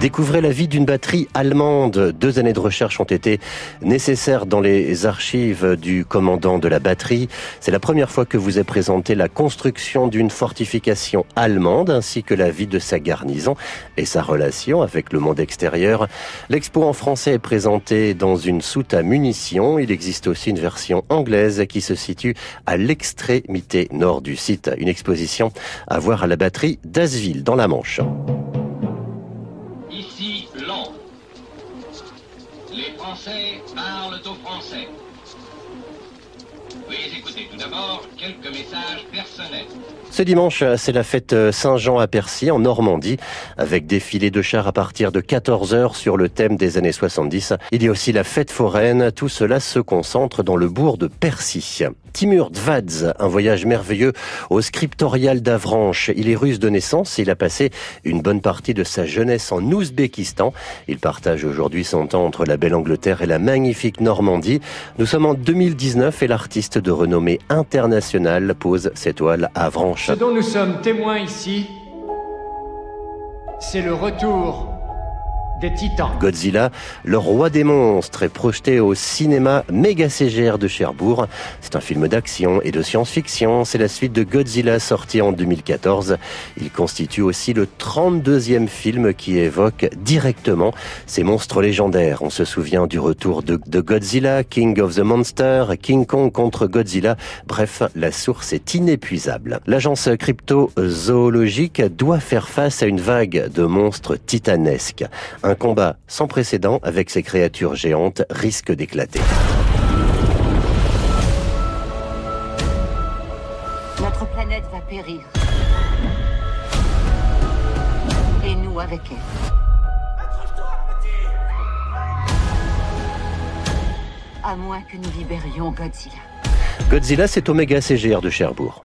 Découvrez la vie d'une batterie allemande. Deux années de recherche ont été nécessaires dans les archives du commandant de la batterie. C'est la première fois que vous est présentée la construction d'une fortification allemande ainsi que la vie de sa garnison et sa relation avec le monde extérieur. L'expo en français est présentée dans une soute à munitions. Il existe aussi une version anglaise qui se situe à l'extrémité nord du site. Une exposition à voir à la batterie d'Asville dans la Manche. Les Français parlent aux Français. Tout d'abord quelques messages personnels. Ce dimanche, c'est la fête Saint-Jean à Percy, en Normandie, avec défilé de chars à partir de 14h sur le thème des années 70. Il y a aussi la fête foraine. Tout cela se concentre dans le bourg de Percy. Timur Dvadz, un voyage merveilleux au scriptorial d'Avranches. Il est russe de naissance il a passé une bonne partie de sa jeunesse en Ouzbékistan. Il partage aujourd'hui son temps entre la belle Angleterre et la magnifique Normandie. Nous sommes en 2019 et l'artiste de renommée internationale pose ses toiles à Avranches. Ce dont nous sommes témoins ici, c'est le retour Godzilla, le roi des monstres, est projeté au cinéma méga CGR de Cherbourg. C'est un film d'action et de science-fiction. C'est la suite de Godzilla sorti en 2014. Il constitue aussi le 32e film qui évoque directement ces monstres légendaires. On se souvient du retour de, de Godzilla, King of the Monster, King Kong contre Godzilla. Bref, la source est inépuisable. L'agence crypto-zoologique doit faire face à une vague de monstres titanesques. Un combat sans précédent avec ces créatures géantes risque d'éclater. Notre planète va périr. Et nous avec elle. À moins que nous libérions Godzilla. Godzilla, c'est Omega CGR de Cherbourg.